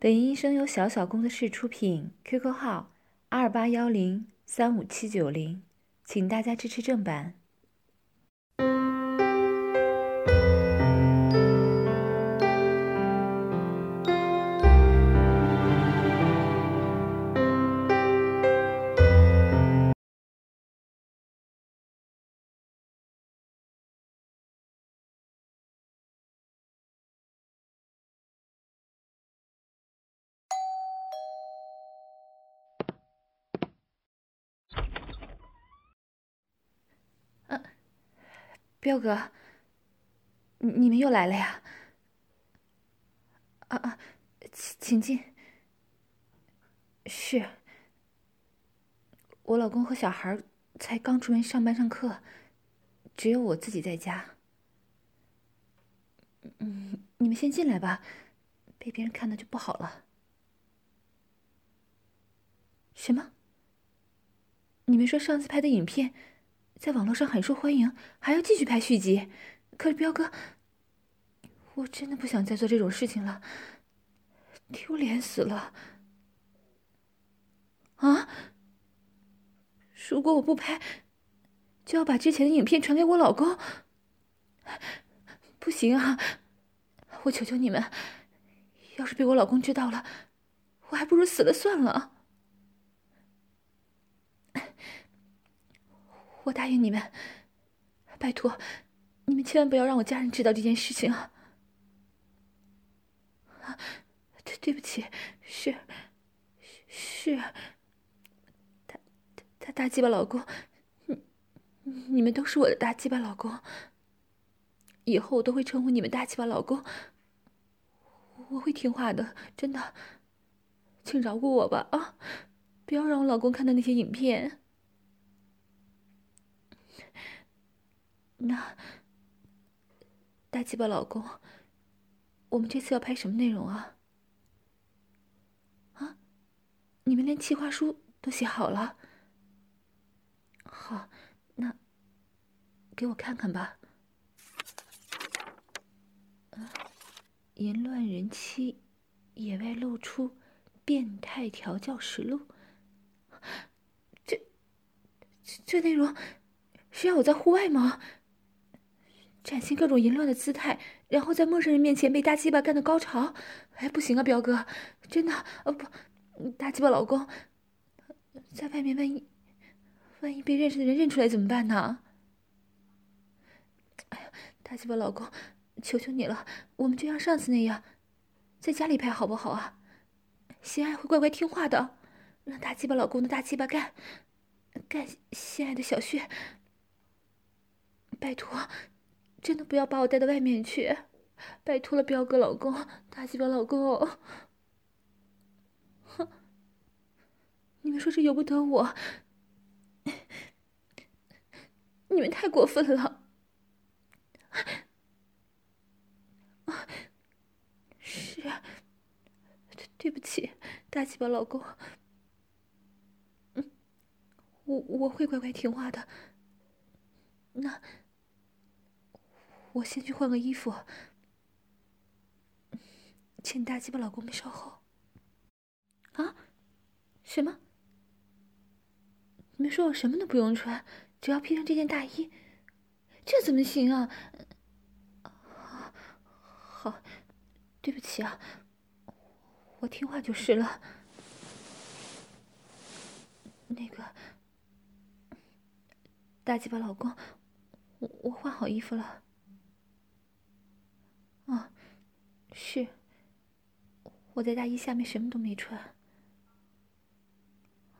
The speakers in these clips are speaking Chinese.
本音声由小小工作室出品，QQ 号二八幺零三五七九零，请大家支持正版。彪哥，你你们又来了呀？啊啊，请请进。是，我老公和小孩才刚出门上班上课，只有我自己在家。嗯，你们先进来吧，被别人看到就不好了。什么？你们说上次拍的影片？在网络上很受欢迎，还要继续拍续集。可是彪哥，我真的不想再做这种事情了，丢脸死了！啊！如果我不拍，就要把之前的影片传给我老公。不行啊！我求求你们，要是被我老公知道了，我还不如死了算了。我答应你们，拜托，你们千万不要让我家人知道这件事情啊！对，对不起，是，是，大大大鸡巴老公，你你们都是我的大鸡巴老公，以后我都会称呼你们大鸡巴老公，我会听话的，真的，请饶过我吧啊！不要让我老公看到那些影片。那，大鸡巴老公，我们这次要拍什么内容啊？啊，你们连企划书都写好了？好，那给我看看吧。啊，淫乱人妻，野外露出，变态调教实录。这，这，这内容是要我在户外吗？展现各种淫乱的姿态，然后在陌生人面前被大鸡巴干的高潮，哎，不行啊，彪哥，真的，哦不，大鸡巴老公，在外面万一，万一被认识的人认出来怎么办呢？哎呀，大鸡巴老公，求求你了，我们就像上次那样，在家里拍好不好啊？心爱会乖乖听话的，让大鸡巴老公的大鸡巴干，干心爱的小穴，拜托。真的不要把我带到外面去，拜托了，彪哥老公，大鸡巴老公。哼，你们说这由不得我，你们太过分了。是，对对不起，大鸡巴老公。我我会乖乖听话的。那。我先去换个衣服，请大鸡巴老公们稍后。啊？什么？你们说我什么都不用穿，只要披上这件大衣，这怎么行啊？好，好，对不起啊，我听话就是了。那个，大鸡巴老公，我我换好衣服了。啊，是。我在大衣下面什么都没穿。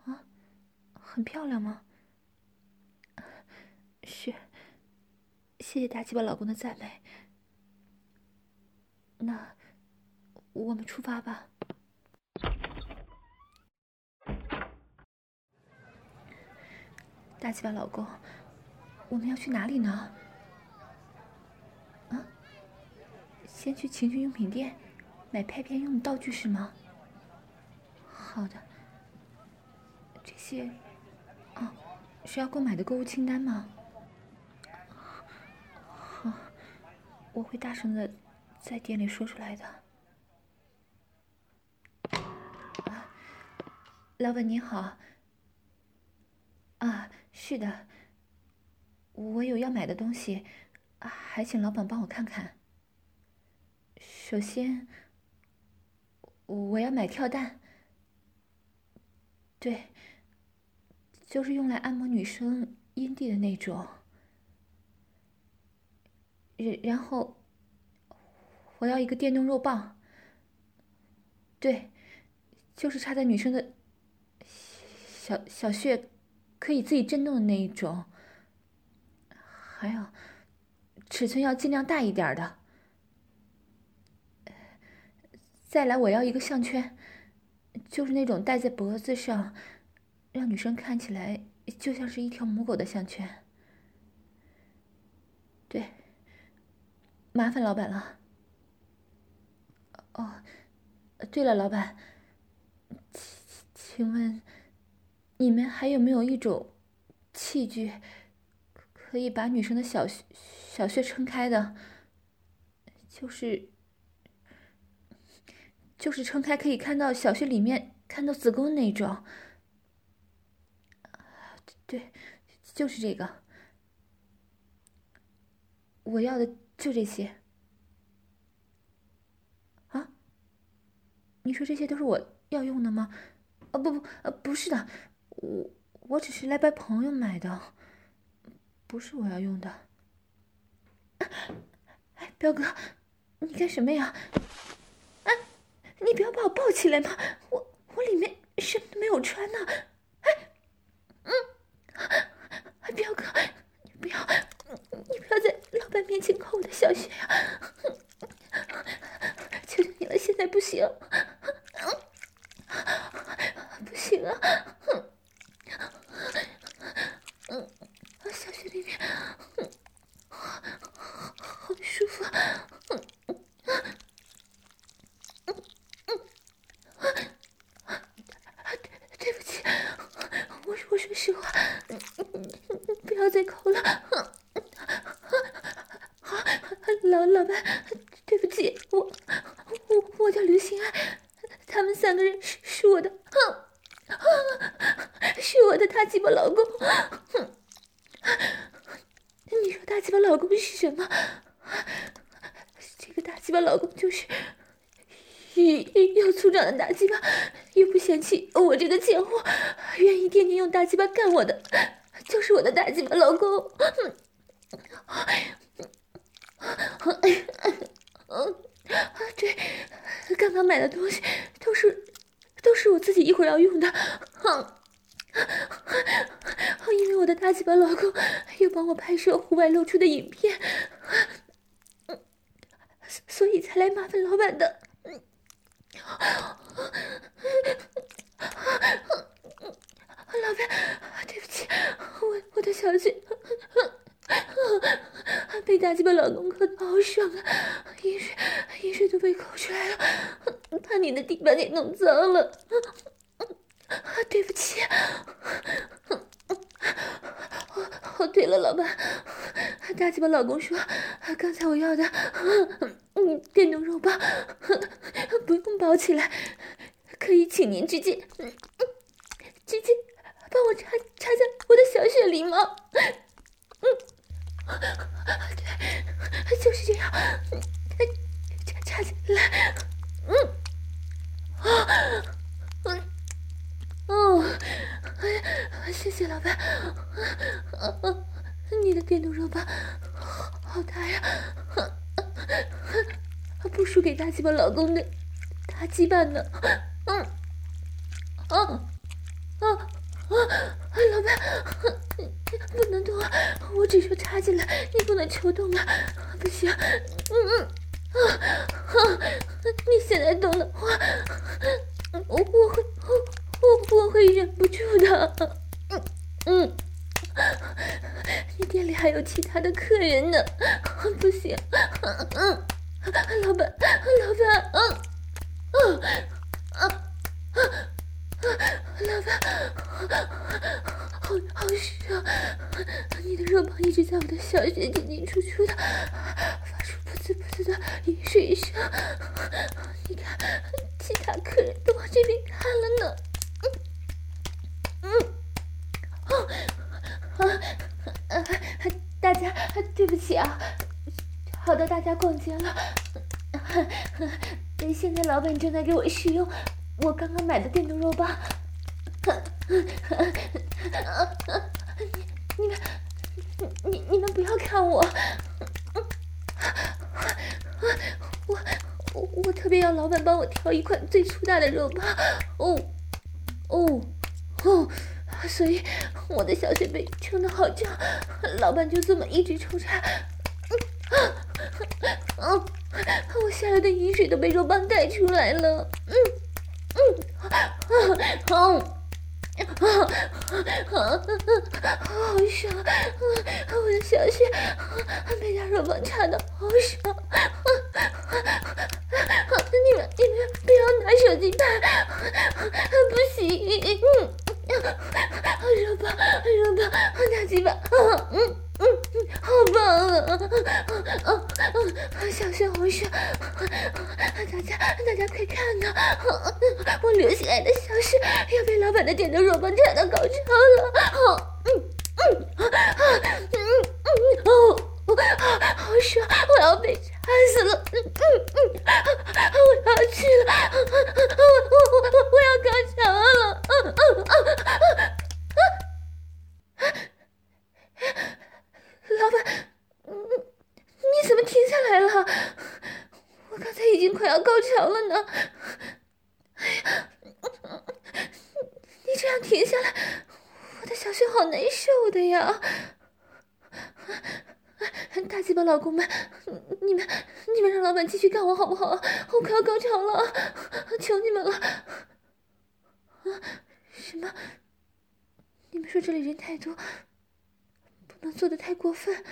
啊，很漂亮吗？是。谢谢大鸡巴老公的赞美。那，我们出发吧。大鸡巴老公，我们要去哪里呢？先去情趣用品店买拍片用的道具是吗？好的。这些，哦，是要购买的购物清单吗？好，我会大声的在店里说出来的。啊老板您好。啊，是的，我有要买的东西，还请老板帮我看看。首先，我要买跳蛋，对，就是用来按摩女生阴蒂的那种。然然后，我要一个电动肉棒，对，就是插在女生的小小穴。可以自己震动的那一种，还有尺寸要尽量大一点的。再来，我要一个项圈，就是那种戴在脖子上，让女生看起来就像是一条母狗的项圈。对，麻烦老板了。哦，对了，老板，请请问。你们还有没有一种器具，可以把女生的小小穴撑开的？就是就是撑开可以看到小穴里面，看到子宫那种。对，就是这个。我要的就这些。啊？你说这些都是我要用的吗？啊，不不，不是的。我我只是来帮朋友买的，不是我要用的。哎，彪哥，你干什么呀？你不要把我抱起来嘛！我我里面什么都没有穿呢。哎，嗯，彪哥，你不要，你不要在老板面前抠我的小穴呀！求求你了，现在不行，不行啊！不要再哭了。老老板对不起我我我叫刘心爱他们三个人是我的 是我的大鸡巴老公。你说大鸡巴老公是什么？这个大鸡巴老公就是又粗壮的大鸡巴，又不嫌弃我这个贱货，愿意天天用大鸡巴干我的，就是我的大鸡巴老公。嗯，对，刚刚买的东西都是都是我自己一会儿要用的。因为我的大鸡巴老公又帮我拍摄户外露出的影片，所以才来麻烦老板的。老板，对不起，我我的小穴被大鸡巴老公抠的好爽啊，淫水淫水都被抠出来了，把你的地板给弄脏了，对不起。哦，对了，老板，大鸡巴老公说，刚才我要的。嗯，电动肉棒，不用包起来，可以请您直接，嗯，直接帮我插插在我的小穴里吗？嗯，对，就是这样，插插进来，嗯，啊，嗯，哦，哎，谢谢老板，啊啊，你的电动热棒好，大呀。不输给大鸡巴老公的大鸡巴呢，嗯，啊，啊，啊，老板，不能动啊！我只说插进来，你不能抽动啊！不行，嗯嗯，啊啊，你现在动的话，我我会我我会忍不住的，嗯嗯，你店里还有其他的客人呢，不行，嗯。老板，老板，嗯，嗯，啊，啊，老板，好好湿啊！你的肉棒一直在我的小穴进进出出的，发出噗呲噗呲的淫水声。你看，其他客人都往这边看了呢。对不起啊，吵到大家逛街了。现在老板正在给我试用我刚刚买的电动肉棒。你们，你你们不要看我。我我我特别要老板帮我挑一款最粗大的肉棒。哦哦哦。所以我的小雪被撑得好胀，老板就这么一直抽插，嗯啊，我下来的雨水都被肉棒带出来了，嗯嗯啊啊啊啊啊，好爽啊！我的小穴被他肉棒插的好爽，你们你们不要拿手机拍，不行，嗯。好热棒，热棒，大鸡巴，嗯嗯嗯，好棒啊！嗯嗯嗯，小穴好爽，大家大家快看呐，我刘心爱的小穴要被老板的电动肉棒插到高潮了，嗯嗯嗯嗯嗯哦。好爽！我要被插死了！嗯嗯嗯，我要去了！我我我我我要高潮了！嗯嗯嗯嗯老板，你怎么停下来了？我刚才已经快要高潮了呢！哎呀，你这样停下来，我的小穴好难受的呀！大鸡巴老公们，你们你们让老板不好？我快要高潮了，求你们了！啊，什么？你们说这里人太多，不能做的太过分。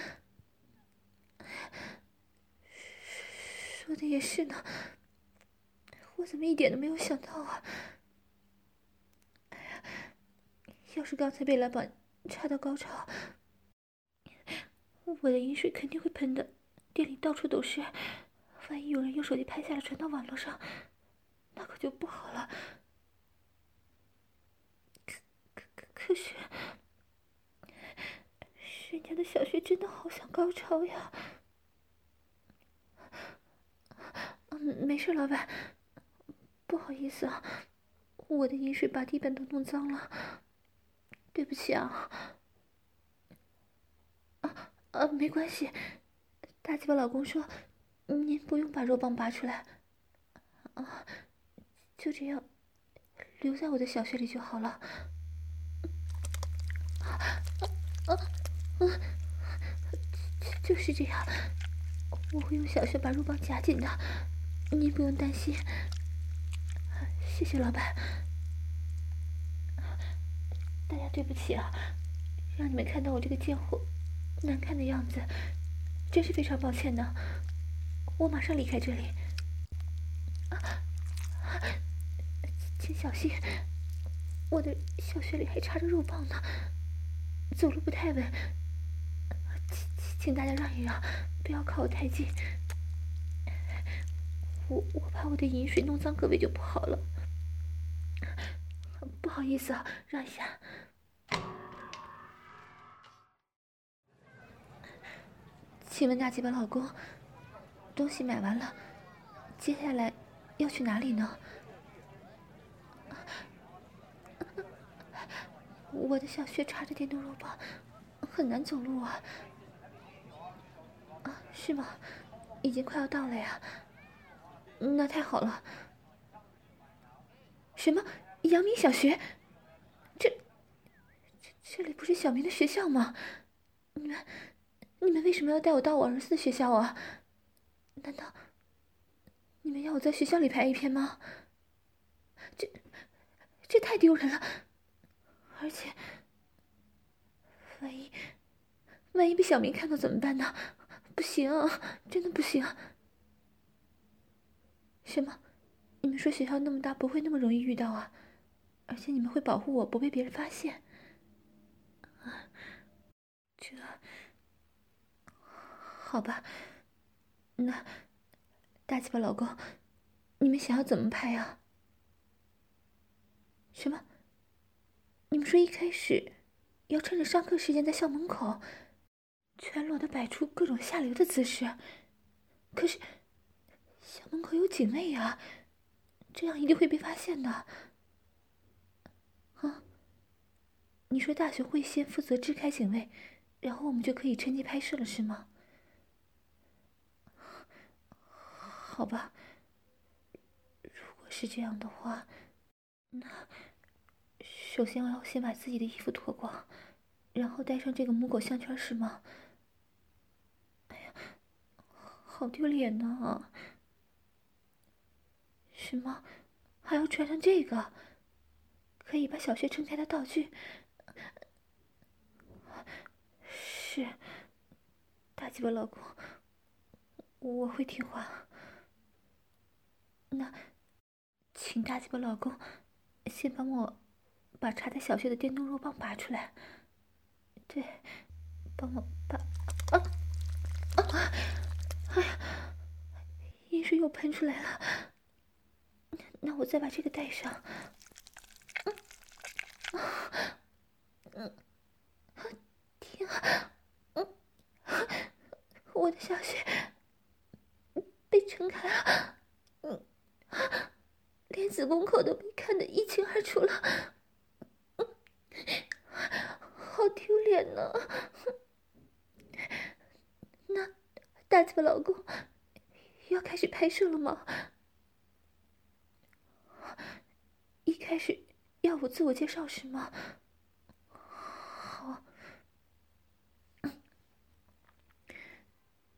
说的也是呢，我怎么一点都没有想到啊？要是刚才被老板插到高潮。我的饮水肯定会喷的，店里到处都是。万一有人用手机拍下来传到网络上，那可就不好了。可可可可是，人家的小穴真的好想高潮呀！嗯，没事，老板，不好意思啊，我的饮水把地板都弄脏了，对不起啊。啊啊，没关系，大鸡巴老公说，您不用把肉棒拔出来，啊，就这样留在我的小穴里就好了。啊啊啊！就是这样，我会用小穴把肉棒夹紧的，您不用担心。谢谢老板，大家对不起啊，让你们看到我这个贱货。难看的样子，真是非常抱歉呢。我马上离开这里。啊，请小心，我的小穴里还插着肉棒呢，走路不太稳。请请大家让一让，不要靠我太近。我我怕我的饮水弄脏各位就不好了。不好意思啊，让一下。请问大鸡巴老公，东西买完了，接下来要去哪里呢？我的小穴插着电动肉棒，很难走路啊。啊，是吗？已经快要到了呀。那太好了。什么？阳明小学？这这这里不是小明的学校吗？你们。你们为什么要带我到我儿子的学校啊？难道你们要我在学校里拍 A 片吗？这这太丢人了！而且，万一万一被小明看到怎么办呢？不行，真的不行！什么？你们说学校那么大，不会那么容易遇到啊？而且你们会保护我不被别人发现？啊，这。好吧，那大鸡巴老公，你们想要怎么拍啊？什么？你们说一开始要趁着上课时间在校门口？全裸的摆出各种下流的姿势。可是，校门口有警卫呀，这样一定会被发现的。啊？你说大学会先负责支开警卫，然后我们就可以趁机拍摄了，是吗？好吧，如果是这样的话，那首先我要先把自己的衣服脱光，然后戴上这个母狗项圈，是吗？哎呀好丢脸呢！什么？还要穿上这个，可以把小穴撑开的道具。是，大鸡巴老公，我会听话。那，请大鸡巴老公先帮我把插在小穴的电动肉棒拔出来。对，帮我拔。啊啊！哎呀，阴水又喷出来了。那我再把这个戴上。嗯，嗯，天啊，嗯，我的小穴被撑开了，嗯，连子宫口都被看得一清二楚了，好丢脸呢。大嘴巴老公，要开始拍摄了吗？一开始要我自我介绍是吗？好。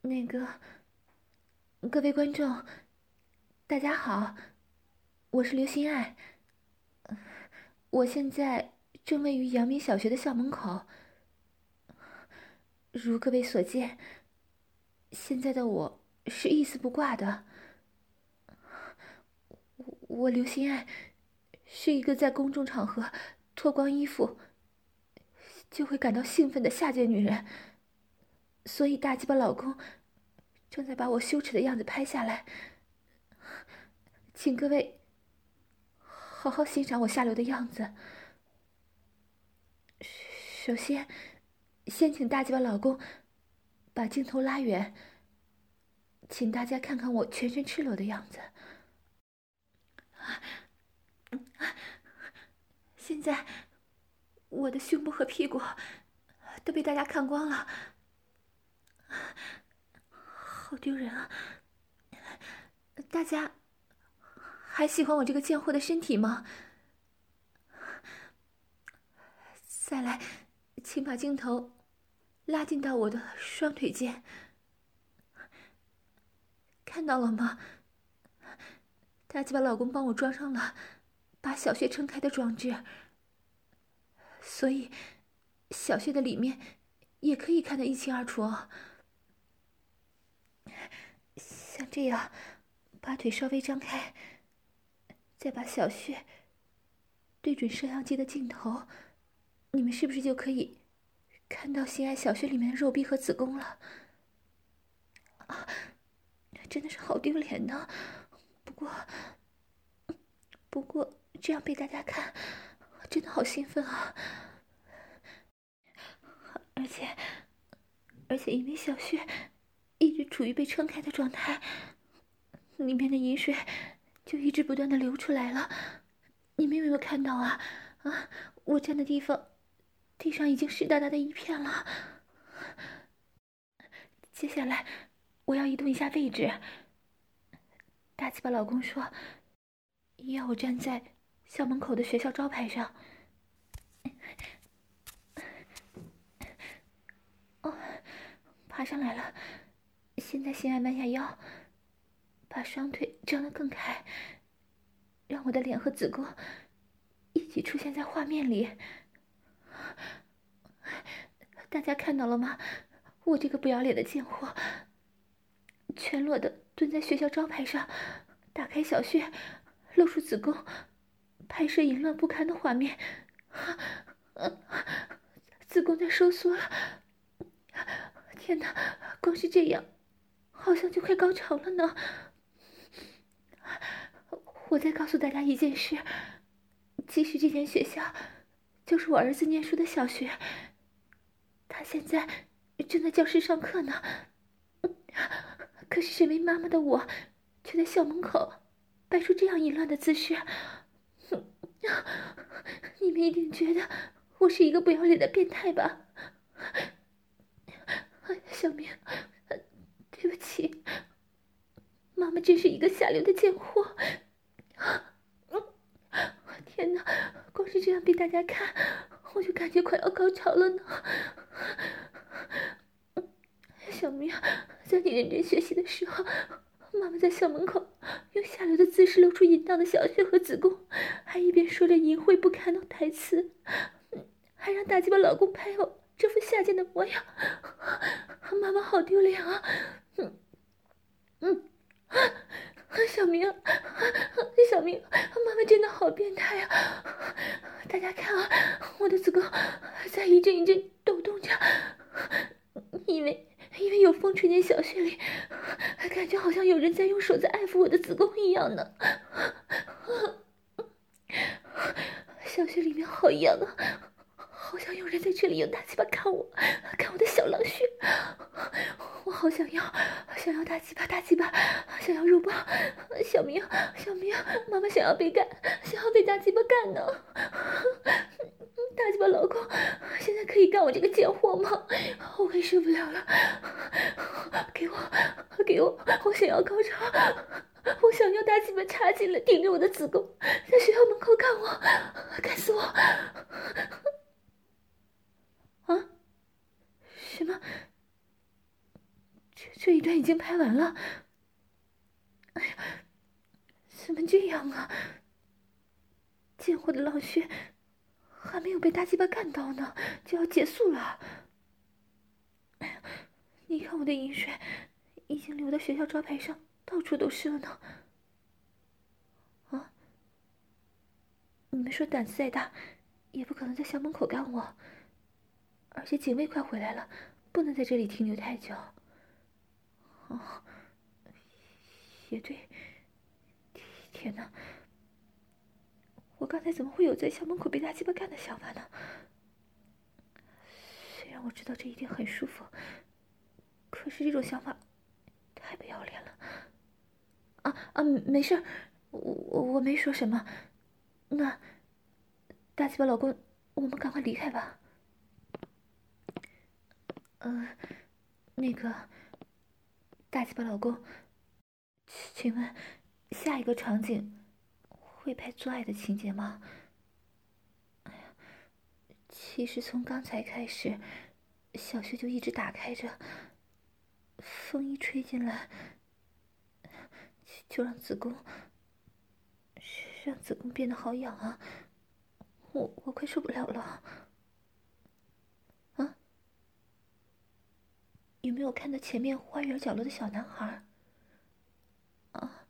那个，各位观众，大家好，我是刘心爱。我现在正位于阳明小学的校门口。如各位所见。现在的我是一丝不挂的。我刘心爱是一个在公众场合脱光衣服就会感到兴奋的下贱女人，所以大鸡巴老公正在把我羞耻的样子拍下来，请各位好好欣赏我下流的样子。首先，先请大鸡巴老公。把镜头拉远，请大家看看我全身赤裸的样子。现在，我的胸部和屁股都被大家看光了，好丢人啊！大家还喜欢我这个贱货的身体吗？再来，请把镜头。拉近到我的双腿间，看到了吗？大鸡巴老公帮我装上了把小穴撑开的装置，所以小穴的里面也可以看得一清二楚哦。像这样，把腿稍微张开，再把小穴对准摄像机的镜头，你们是不是就可以？看到心爱小穴里面的肉壁和子宫了，啊，真的是好丢脸呢。不过，不过这样被大家看，真的好兴奋啊！而且，而且因为小穴一直处于被撑开的状态，里面的淫水就一直不断的流出来了。你们有没有看到啊？啊，我站的地方。地上已经湿哒哒的一片了。接下来，我要移动一下位置。大鸡巴老公说，要我站在校门口的学校招牌上。哦，爬上来了。现在，先弯下腰，把双腿张得更开，让我的脸和子宫一起出现在画面里。大家看到了吗？我这个不要脸的贱货，全裸的蹲在学校招牌上，打开小穴，露出子宫，拍摄淫乱不堪的画面。子宫在收缩了，天哪！光是这样，好像就快高潮了呢。我再告诉大家一件事，其实这间学校。就是我儿子念书的小学，他现在正在教室上课呢。可是身为妈妈的我，却在校门口摆出这样淫乱的姿势。你们一定觉得我是一个不要脸的变态吧？小明，对不起，妈妈真是一个下流的贱货。天哪，光是这样被大家看，我就感觉快要高潮了呢。小明，在你认真学习的时候，妈妈在校门口用下流的姿势露出淫荡的小穴和子宫，还一边说着淫秽不堪的台词，还让大鸡巴老公拍我这副下贱的模样，妈妈好丢脸啊！嗯嗯，小明，小明，妈妈真的好变态啊！大家看啊，我的子宫在一阵一阵抖动着，因为。因为有风吹进小穴里，感觉好像有人在用手在爱抚我的子宫一样呢。小穴里面好痒啊，好像有人在这里用大鸡巴看我，看我的小狼穴。好想要，想要大鸡巴，大鸡巴，想要肉棒。小明，小明，妈妈想要被干，想要被大鸡巴干呢。大鸡巴老公，现在可以干我这个贱货吗？我快受不了了！给我，给我，我想要高潮，我想要大鸡巴插进来，顶着我的子宫，在学校门口干我，干死我！啊？什么？这一段已经拍完了？哎呀，怎么这样啊？贱货的狼穴！还没有被大鸡巴干到呢，就要结束了。哎呀，你看我的淫水已经流到学校招牌上，到处都是了呢。啊！你们说胆子再大，也不可能在校门口干我。而且警卫快回来了，不能在这里停留太久。哦，也对。天哪！我刚才怎么会有在校门口被大鸡巴干的想法呢？虽然我知道这一定很舒服，可是这种想法太不要脸了。啊啊，没事，我我我没说什么。那大鸡巴老公，我们赶快离开吧。呃，那个大鸡巴老公，请问下一个场景？会拍做爱的情节吗？哎呀，其实从刚才开始，小穴就一直打开着，风一吹进来，就让子宫，让子宫变得好痒啊！我我快受不了了。有没有看到前面花园角落的小男孩？啊，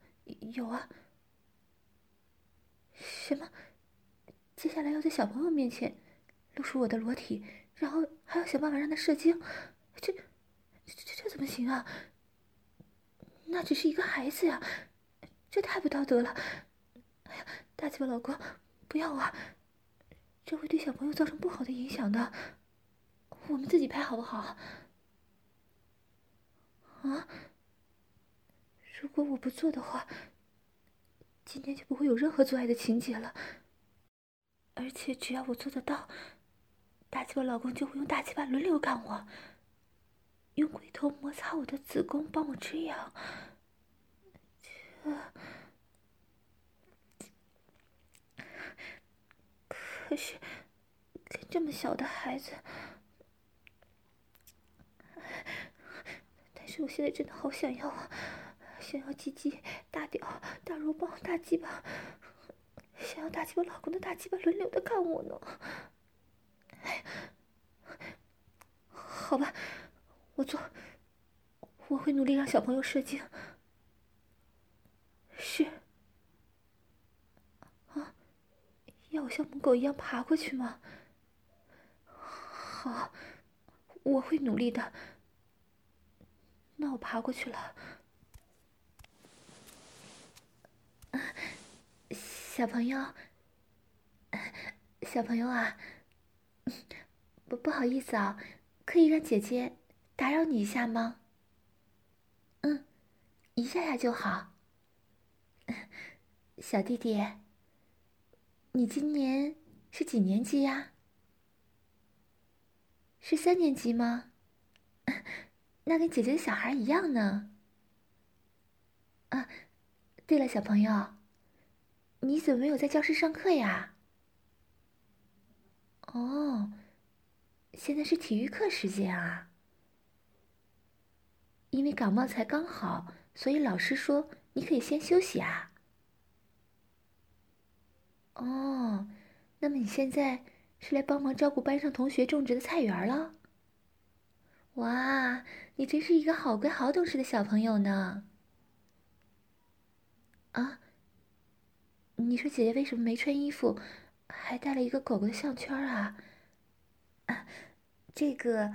有啊。什么？接下来要在小朋友面前露出我的裸体，然后还要想办法让他射精，这、这、这、这怎么行啊？那只是一个孩子呀，这太不道德了！哎呀，大鸡巴老公，不要啊！这会对小朋友造成不好的影响的。我们自己拍好不好？啊？如果我不做的话。今天就不会有任何做爱的情节了，而且只要我做得到，大鸡巴老公就会用大鸡巴轮流干我，用龟头摩擦我的子宫，帮我止痒。这，可是跟这么小的孩子，但我现在真的好想要啊！想要鸡鸡、大屌、大肉棒、大鸡巴，想要大鸡巴老公的大鸡巴轮流的干我呢。好吧，我做，我会努力让小朋友射精。是。啊，要我像母狗一样爬过去吗？好，我会努力的。那我爬过去了。小朋友，小朋友啊，不不好意思啊，可以让姐姐打扰你一下吗？嗯，一下下就好。小弟弟，你今年是几年级呀？是三年级吗？那跟姐姐的小孩一样呢。啊，对了，小朋友，你怎么没有在教室上课呀？哦，现在是体育课时间啊。因为感冒才刚好，所以老师说你可以先休息啊。哦，那么你现在是来帮忙照顾班上同学种植的菜园了？哇，你真是一个好乖好懂事的小朋友呢。啊，你说姐姐为什么没穿衣服，还戴了一个狗狗的项圈啊？啊，这个，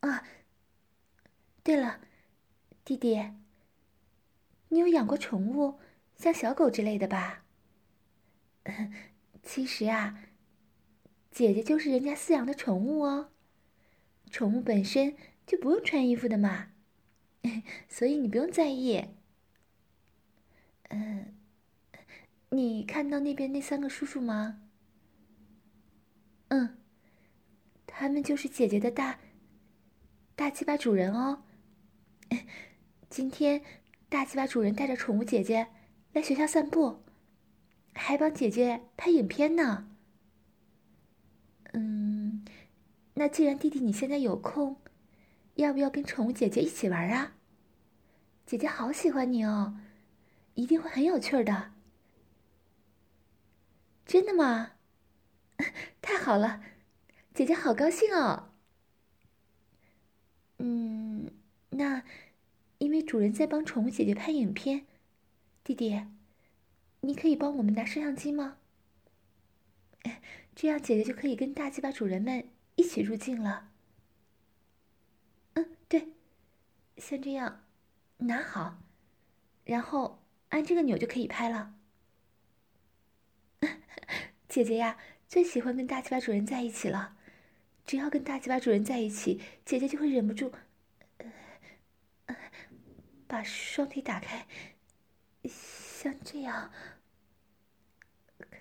啊。对了，弟弟，你有养过宠物，像小狗之类的吧？其实啊，姐姐就是人家饲养的宠物哦。宠物本身就不用穿衣服的嘛，所以你不用在意。嗯，你看到那边那三个叔叔吗？嗯，他们就是姐姐的大大鸡巴主人哦。今天，大鸡巴主人带着宠物姐姐来学校散步，还帮姐姐拍影片呢。嗯，那既然弟弟你现在有空，要不要跟宠物姐姐一起玩啊？姐姐好喜欢你哦，一定会很有趣的。真的吗？太好了，姐姐好高兴哦。嗯。那，因为主人在帮宠物姐姐拍影片，弟弟，你可以帮我们拿摄像机吗？这样姐姐就可以跟大鸡巴主人们一起入镜了。嗯，对，像这样，拿好，然后按这个钮就可以拍了。姐姐呀，最喜欢跟大鸡巴主人在一起了，只要跟大鸡巴主人在一起，姐姐就会忍不住。把双腿打开，像这样，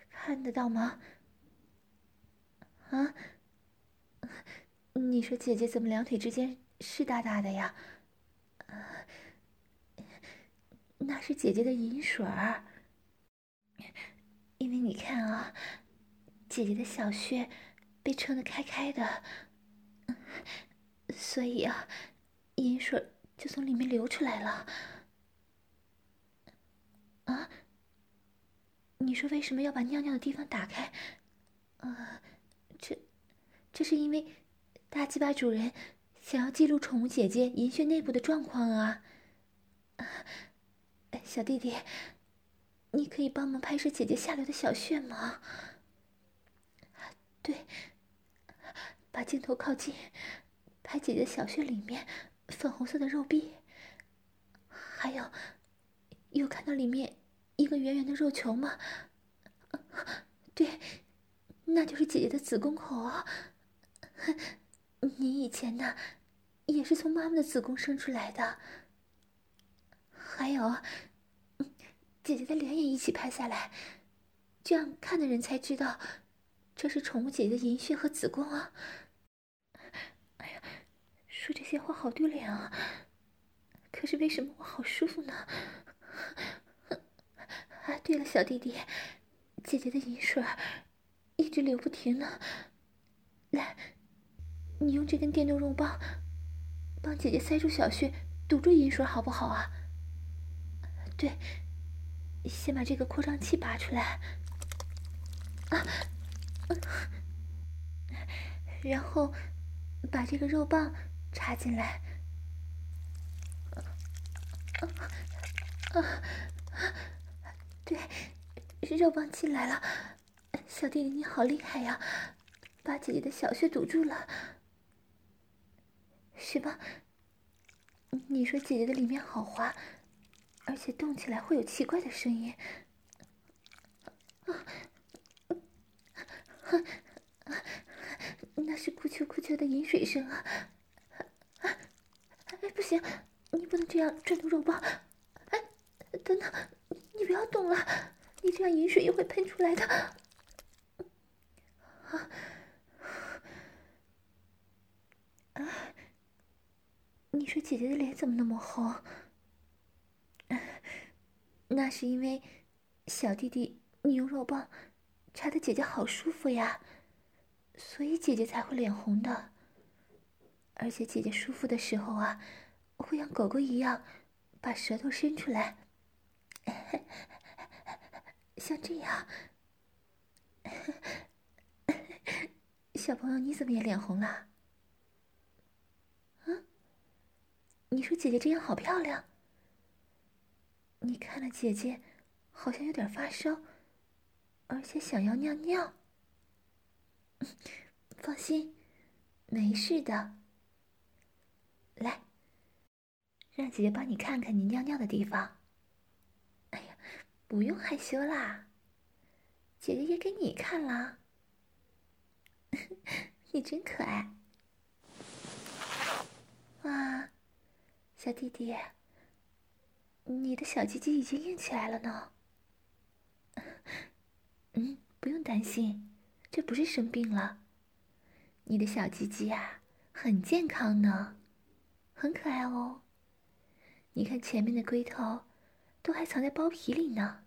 看得到吗？啊？你说姐姐怎么两腿之间湿哒哒的呀？那是姐姐的淫水儿，因为你看啊，姐姐的小穴被撑得开开的，所以啊，淫水。就从里面流出来了。啊？你说为什么要把尿尿的地方打开？啊，这是因为大鸡巴主人想要记录宠物姐姐银穴内部的状况啊。小弟弟，你可以帮忙拍摄姐姐下流的小穴吗？对，把镜头靠近，拍姐姐小穴里面。粉红色的肉壁，还有，有看到里面一个圆圆的肉球吗？对，那就是姐姐的子宫口哦。你以前呢，也是从妈妈的子宫生出来的。还有，姐姐的脸也一起拍下来，这样看的人才知道，这是宠物姐姐的银血和子宫啊。哎呀说这些话好丢脸啊！可是为什么我好舒服呢？啊，对了，小弟弟，姐姐的银水一直流不停呢。来，你用这根电动肉棒帮姐姐塞住小穴，堵住淫水，好不好啊？对，先把这个扩张器拔出来。啊，然后把这个肉棒。插进来，啊啊！对，肉棒进来了，小弟弟你好厉害呀，把姐姐的小穴堵住了，是吧？你说姐姐的里面好滑，而且动起来会有奇怪的声音，啊！那是咕啾咕啾的饮水声啊！不行，你不能这样转动肉包。哎，等等，你不要动了，你这样饮水也会喷出来的。啊啊！你说姐姐的脸怎么那么红？那是因为小弟弟你用肉棒插的姐姐好舒服呀，所以姐姐才会脸红的。而且姐姐舒服的时候啊，会像狗狗一样把舌头伸出来，像这样。小朋友，你怎么也脸红了？嗯？你说姐姐这样好漂亮。你看了姐姐，好像有点发烧，而且想要尿尿。放心，没事的。来，让姐姐帮你看看你尿尿的地方。哎呀，不用害羞啦，姐姐也给你看了。你真可爱。哇，小弟弟。你的小鸡鸡已经硬起来了呢。嗯，不用担心，这不是生病了。你的小鸡鸡啊，很健康呢，很可爱哦。你看前面的龟头，都还藏在包皮里呢，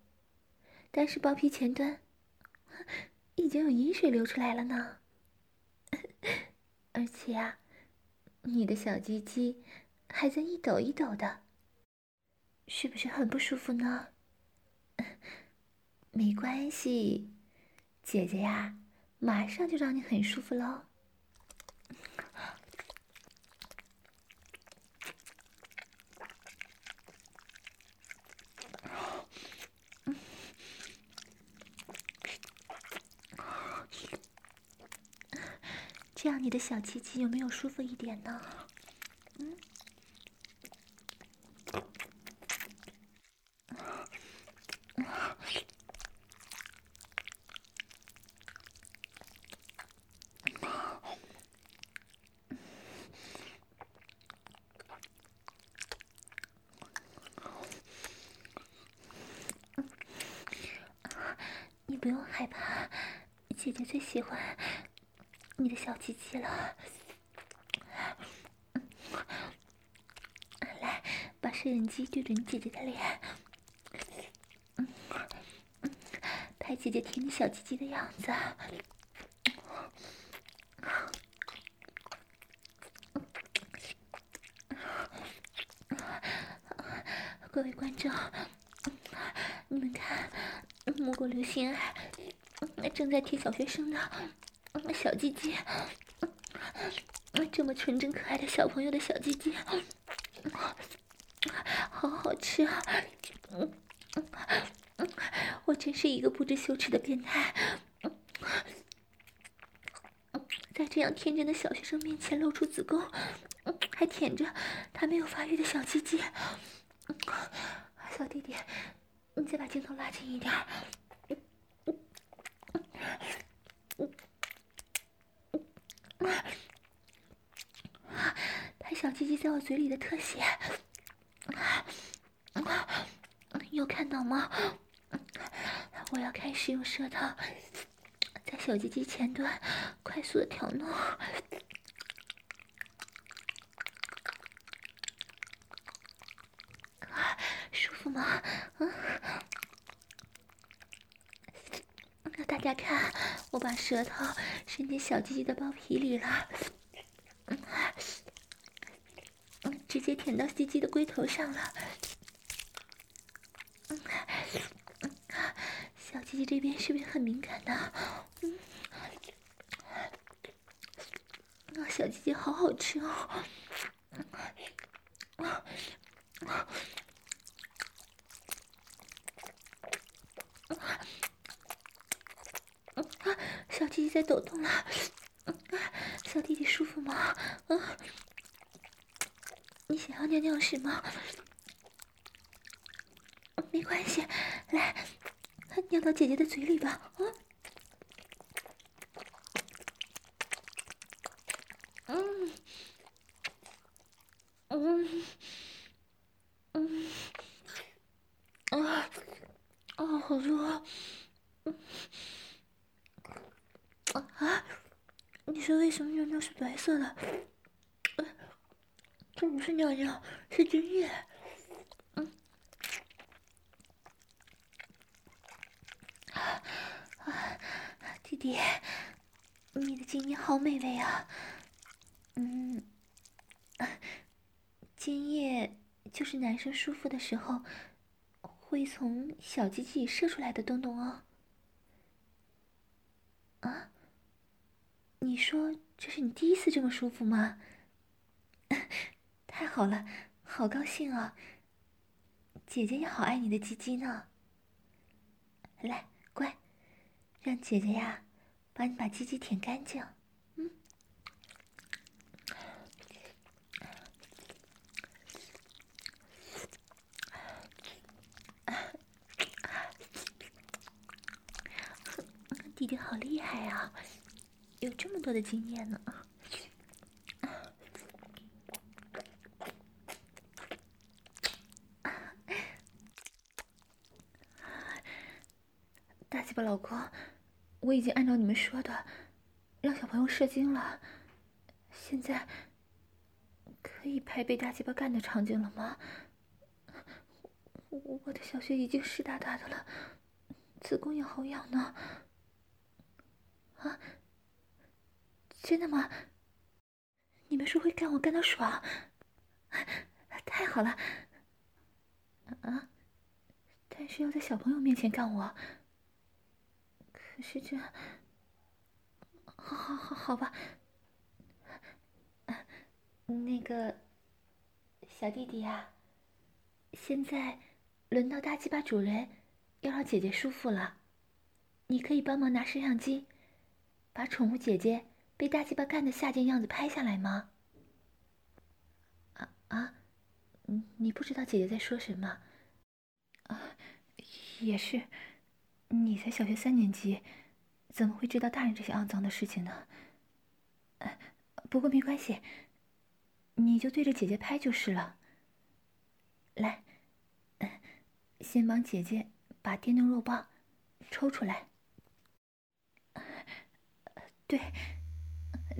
但是包皮前端已经有淫水流出来了呢。而且啊，你的小鸡鸡还在一抖一抖的。是不是很不舒服呢？没关系，姐姐呀，马上就让你很舒服喽。这样你的小鸡鸡有没有舒服一点呢？嗯。不用害怕，姐姐最喜欢你的小鸡鸡了。来，把摄影机对准你姐姐的脸，拍姐姐舔你小鸡鸡的样子。各位观众，你们看。母国流星啊，正在舔小学生的小鸡鸡，这么纯真可爱的小朋友的小鸡鸡，好好吃啊！我真是一个不知羞耻的变态，在这样天真的小学生面前露出子宫，还舔着他没有发育的小鸡鸡，小弟弟。你再把镜头拉近一点，拍小鸡鸡在我嘴里的特写，有看到吗？我要开始用舌头在小鸡鸡前端快速的挑弄，舒服吗？嗯。大家看，我把舌头伸进小鸡鸡的包皮里了，嗯，直接舔到鸡鸡的龟头上了。嗯，小鸡鸡这边是不是很敏感呢？嗯，啊，小鸡鸡好好吃哦。小鸡鸡在抖动了，小弟弟舒服吗？啊，想要尿尿是吗？没关系，来，尿到姐姐的嘴里吧。啊，嗯，嗯，嗯，嗯，啊，啊，好热，嗯，啊，你说为什么尿尿是白色的？这不是尿尿，是精液。嗯，啊，弟弟，你的精液好美味啊。嗯。精液就男生舒服的时候会从小鸡鸡射出来的东东哦。啊？你说这是你第一次这么舒服吗？太好了，好高兴啊！姐姐也好爱你的鸡鸡呢。来，乖，让姐姐呀，帮你把鸡鸡舔干净。弟弟好厉害啊，有这么多的经验呢。大鸡巴老公，我已经按照你们说的，让小朋友射精了。现在可以拍被大鸡巴干的场景了吗？我的小穴已经湿哒哒的了，子宫也好痒呢。啊，真的吗？你们说会干我干到爽？太好了！啊，但是要在小朋友面前干我。可是这……好好好，好吧。那个小弟弟呀，现在轮到大鸡巴主人要让姐姐舒服了，你可以帮忙拿摄像机。把宠物姐姐被大鸡巴干的下贱样子拍下来吗？啊啊，你不知道姐姐在说什么？啊，也是，你才小学三年级，怎么会知道大人这些肮脏的事情呢？不过没关系，你就对着姐姐拍就是了。来，先帮姐姐把电动肉棒抽出来。对，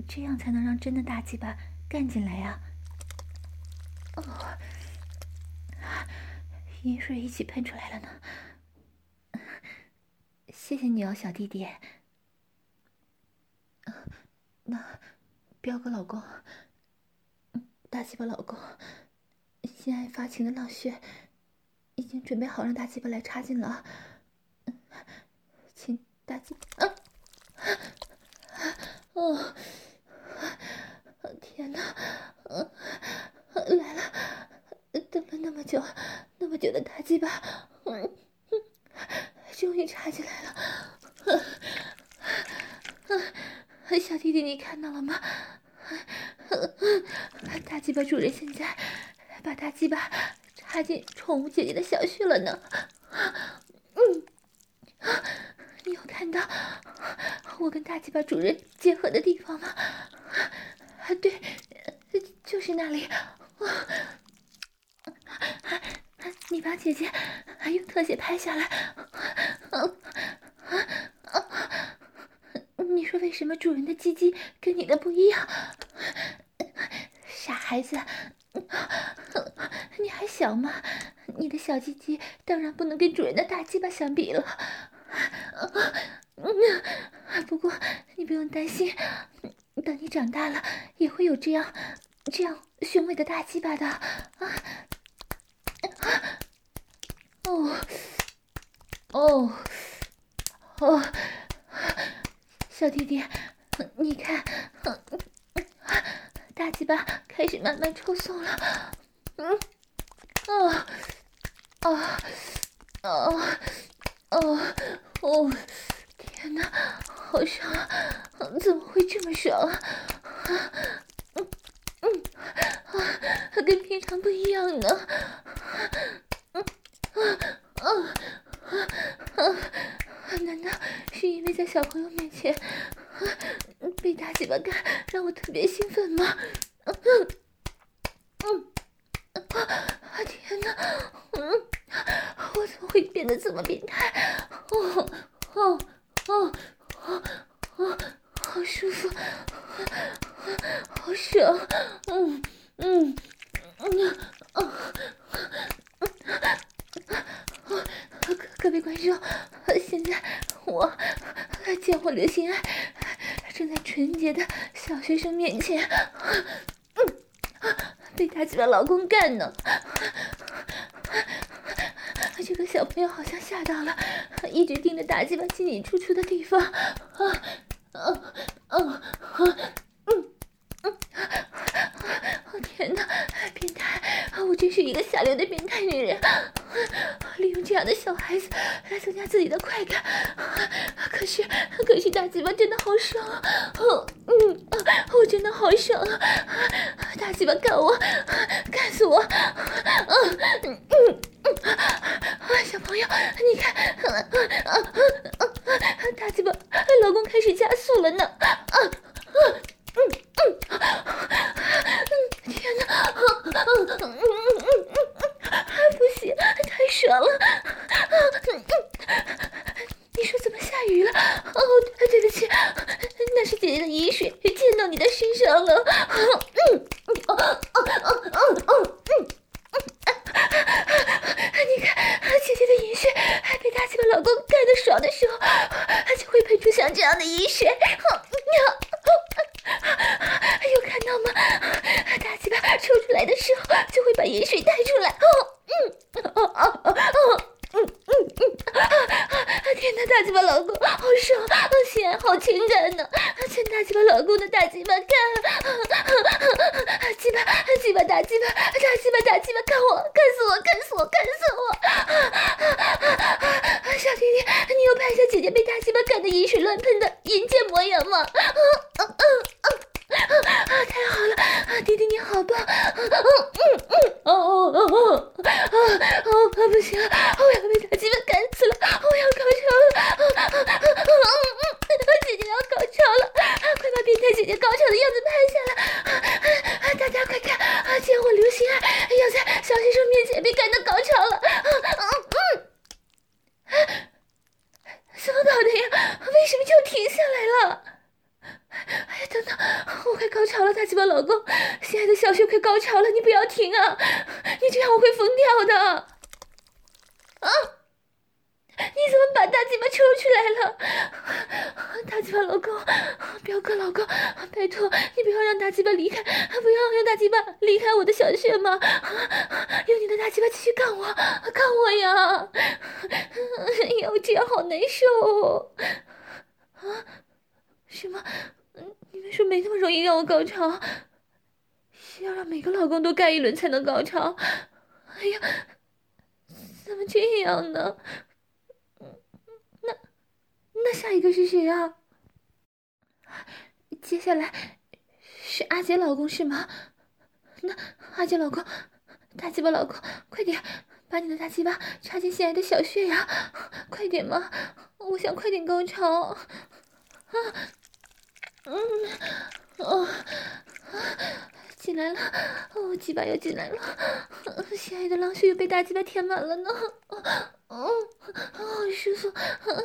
这样才能让真的大鸡巴干进来呀！哦，淫水一起喷出来了呢。谢谢你哦，小弟弟。那，彪哥老公，大鸡巴老公，心爱发情的浪穴已经准备好让大鸡巴来插进了，请大鸡巴啊！哦，天哪！来了，等了那么久，那么久的大鸡巴，嗯，终于插进来了。小弟弟，你看到了吗？大鸡巴主人现在把大鸡巴插进宠物姐姐的小穴了呢。嗯。你有看到我跟大鸡巴主人结合的地方吗？啊，对，就是那里。你把姐姐用特写拍下来。你说为什么主人的鸡鸡跟你的不一样？傻孩子，你还小吗？你的小鸡鸡当然不能跟主人的大鸡巴相比了。啊，不过你不用担心，等你长大了也会有这样这样雄伟的大鸡巴的啊！哦哦哦，小弟弟，你看，大鸡巴开始慢慢抽松了，嗯，哦哦哦哦哦。天哪，好爽啊！怎么会这么爽啊？嗯嗯啊，跟平常不一样呢。嗯啊啊啊啊！难道是因为在小朋友面前被大鸡巴干让我特别兴奋吗？嗯嗯啊天哪！嗯，我怎么会变得这么变态？哦哦哦哦哦，好舒服，好爽！嗯嗯嗯啊啊！各各位观众，现在我贱货刘心爱正在纯洁的小学生面前，嗯，被大鸡巴老公干呢。这个小朋友好像吓到了，一直盯着大鸡巴进进出出的地方，啊啊啊啊！天哪，变态！我真是一个下流的变态女人，利用这样的小孩子来增加自己的快感。可是，可是大鸡巴真的好爽啊！嗯，我真的好爽啊！大鸡巴干我，干死我！嗯嗯嗯，小朋友，你看，大鸡巴老公开始加速了呢！啊啊！嗯嗯嗯天呐啊嗯嗯嗯嗯嗯嗯啊不行太爽了啊嗯嗯你说怎么下雨了哦对不起那是姐姐的雨水溅到你的身上了嗯嗯哦哦哦哦哦嗯 你看，姐姐的盐水，还被大鸡巴老公干得爽的时候，就会喷出像这样的盐水，好妙！有看到吗？大鸡巴抽出来的时候，就会把盐水带出来。哦嗯，哦哦哦哦。嗯嗯嗯，天哪，大鸡巴老公好爽，心爱好情感呢，趁大鸡巴老公的大鸡巴干，鸡巴鸡巴大鸡巴大鸡巴大鸡巴干我，干死我，干死我，干死我！小弟弟，你有拍下姐姐被大鸡巴干得盐水乱喷的淫贱模样吗？嗯嗯嗯。啊，太好了！弟弟你好棒！嗯嗯嗯，哦哦哦哦，啊哦，不行了，我要被大鸡巴干死了！我要高潮了！啊啊啊啊啊！姐姐要高潮了！快把变态姐姐高潮的样子拍下来！啊，大家快看！啊，见我刘心爱要在小学生面前被干得高潮了！嗯嗯嗯，怎么搞的呀？为什么就停下来了？哎呀，等等，我快高潮了，大鸡巴老公，心爱的小穴快高潮了，你不要停啊！你这样我会疯掉的。啊！你怎么把大鸡巴抽出来了？大鸡巴老公，表哥老公，拜托你不要让大鸡巴离开，不要让大鸡巴离开我的小穴嘛！用你的大鸡巴继续干我，干我呀！哎呀，我这样好难受。啊？什么？你们说没那么容易让我高潮，需要让每个老才能高潮。哎呀，怎么这样呢？那那下一个是谁啊？接下来是阿杰老公是吗？那阿杰老公，大鸡巴老公，快点把你的大鸡巴插进心爱的小穴呀！快点嘛，我想快点高潮啊！嗯，哦，进来了，哦，鸡巴又进来了，心爱的狼穴又被大鸡巴填满了呢，哦，哦，好舒服，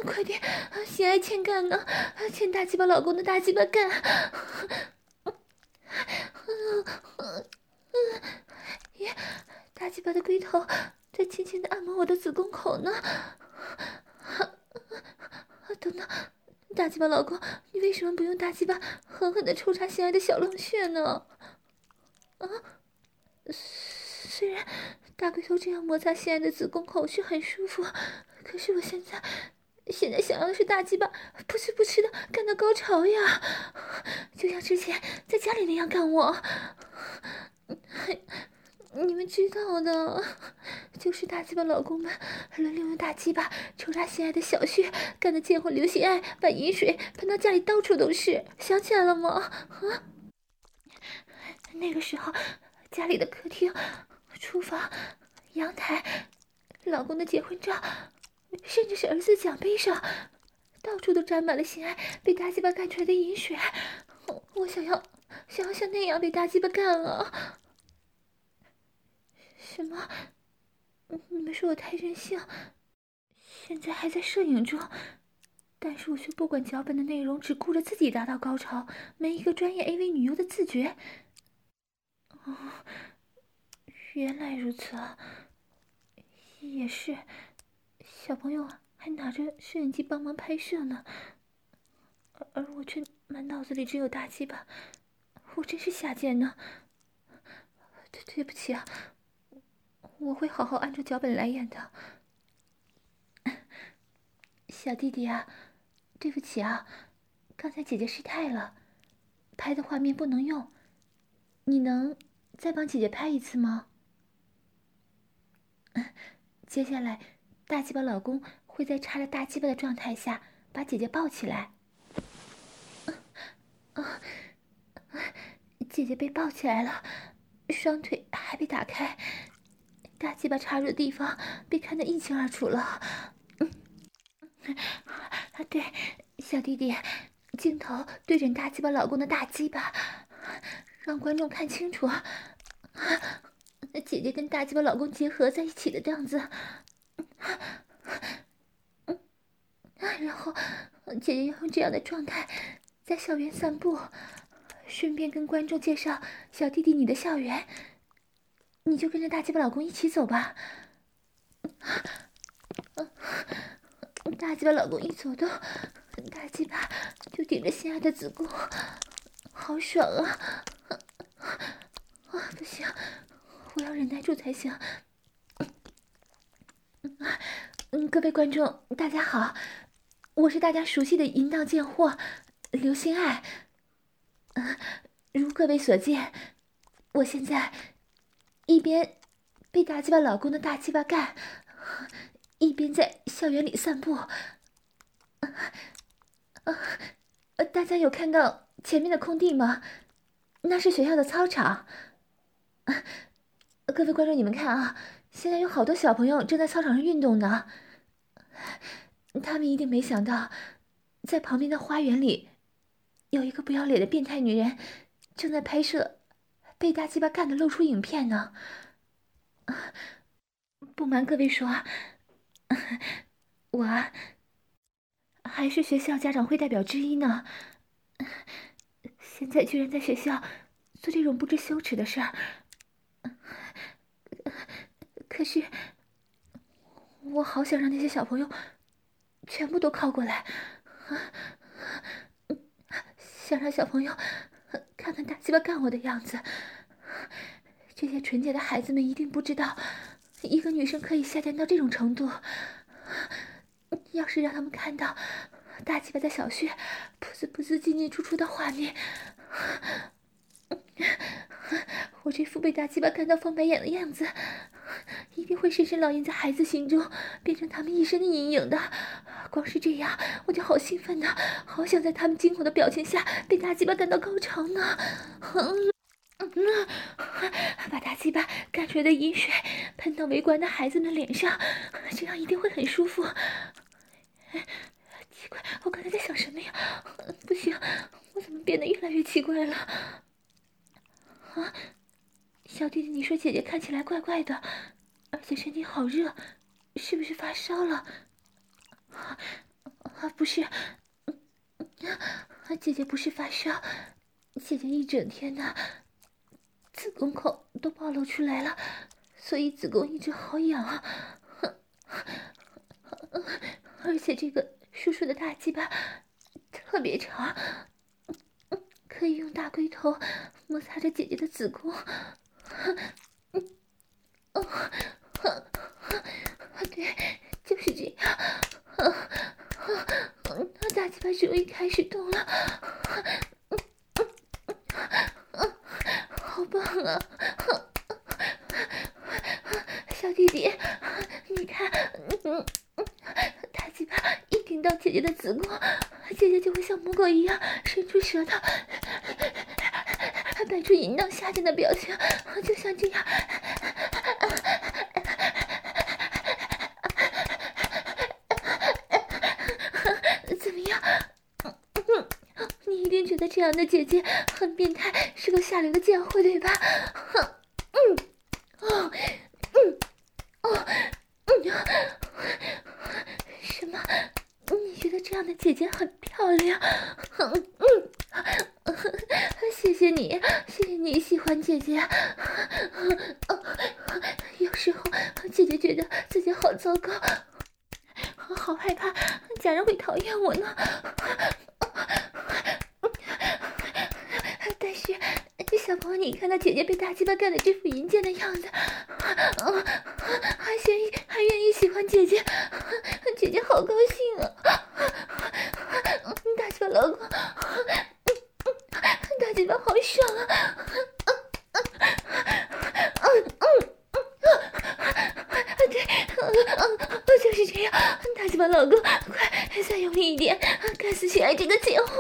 快点，心爱欠干呢，欠大鸡巴老公的大鸡巴干，嗯嗯嗯，耶，大鸡巴的龟头在轻轻的按摩我的子宫口呢，等等。大鸡巴老公，你为什么不用大鸡巴狠狠的抽插心爱的小狼穴呢？啊，虽然大龟头这样摩擦心爱的子宫口是很舒服，可是我现在现在想要的是大鸡巴不知不觉的干到高潮呀，就像之前在家里那样干我。你们知道的，就是大鸡巴老公们轮流用大鸡巴抽插心爱的小穴，干得贱货刘心爱把淫水喷到家里到处都是，想起来了吗？啊，那个时候家里的客厅、厨房、阳台、老公的结婚照，甚至是儿子奖杯上，到处都沾满了心爱被大鸡巴干出来的淫水。我想要，想要像那样被大鸡巴干了！什么？你们说我太任性？现在还在摄影中，但是我却不管脚本的内容，只顾着自己达到高潮，没一个专业 AV 女优的自觉。哦，原来如此啊！也是，小朋友还拿着摄影机帮忙拍摄呢，而而我却满脑子里只有大鸡巴，我真是下贱呢。对，对不起啊，我会好好按照脚本来演的。小弟弟啊，对不起啊，刚才姐姐失态了，拍的画面不能用，你能再帮姐姐拍一次吗？接下来，大鸡巴老公会在插着大鸡巴的状态下把姐姐抱起来。啊，姐姐被抱起来了，双腿还被打开，大鸡巴插入的地方被看得一清二楚了。啊，对，小弟弟，镜头对准大鸡巴老公的大鸡巴，让观众看清楚。姐姐跟大鸡巴老公结合在一起的样子，然后姐姐要用这样的状态在校园散步，顺便跟观众介绍小弟弟你的校园，你就跟着大鸡巴老公一起走吧。大鸡巴老公一走动，大鸡巴就顶着心爱的子宫，好爽啊！啊，不行。我要忍耐住才行。嗯，各位观众，大家好，我是大家熟悉的淫荡贱货刘心爱。嗯，如各位所见，我现在一边被大鸡巴老公的大鸡巴干，一边在校园里散步。呃，大家有看到前面的空地吗？那是学校的操场。各位观众，你们看啊，现在有好多小朋友正在操场上运动呢。他们一定没想到，在旁边的花园里，有一个不要脸的变态女人正在拍摄被大鸡巴干的露出影片呢。不瞒各位说，我还是学校家长会代表之一呢。现在居然在学校做这种不知羞耻的事儿。可是，我好想让那些小朋友全部都靠过来，想让小朋友看看大鸡巴干我的样子。这些纯洁的孩子们一定不知道，一个女生可以下贱到这种程度。要是让他们看到大鸡巴在小穴噗呲噗呲进进出出的画面，我这副被大鸡巴干到翻白眼的样子，一定会深深烙印在孩子心中，变成他们一生的阴影的。光是这样，我就好兴奋呢，好想在他们惊恐的表情下被大鸡巴干到高潮呢。嗯嗯，把大鸡巴干出来的淫水喷到围观的孩子们脸上，这样一定会很舒服。奇怪，我刚才在想什么呀？不行，我怎么变得越来越奇怪了？啊！小弟弟，你说姐姐看起来怪怪的，而且身体好热，是不是发烧了？啊，不是，姐姐不是发烧，姐姐一整天的子宫口都暴露出来了，所以子宫一直好痒啊。而且这个叔叔的大鸡巴特别长，可以用大龟头摩擦着姐姐的子宫。嗯，哦，对，就是这样。啊啊，大鸡巴终于开始动了，嗯嗯嗯，好棒啊！小弟弟，你看，嗯，鸡巴一听到姐姐的子宫，姐姐就会像母狗一样伸出舌头。摆出淫荡下贱的表情，就像这样。怎么样？你一定觉得这样的姐姐很变态，是个下流的贱货，对吧？嗯，哦，这样的姐姐很漂亮。嗯嗯，谢谢你，谢谢你喜欢姐姐。有时候姐姐觉得自己好糟糕，好害怕家人会讨厌我呢。但是小朋友，你看到姐姐被大鸡巴干的这副淫贱的样子，还愿意还愿意喜欢姐姐，姐姐好高兴啊！大鸡巴老公，大嘴巴好爽啊！嗯嗯嗯嗯嗯，啊，对，嗯嗯，就是这样，大嘴巴老公，快再用力一点，该死亲爱这个贱货！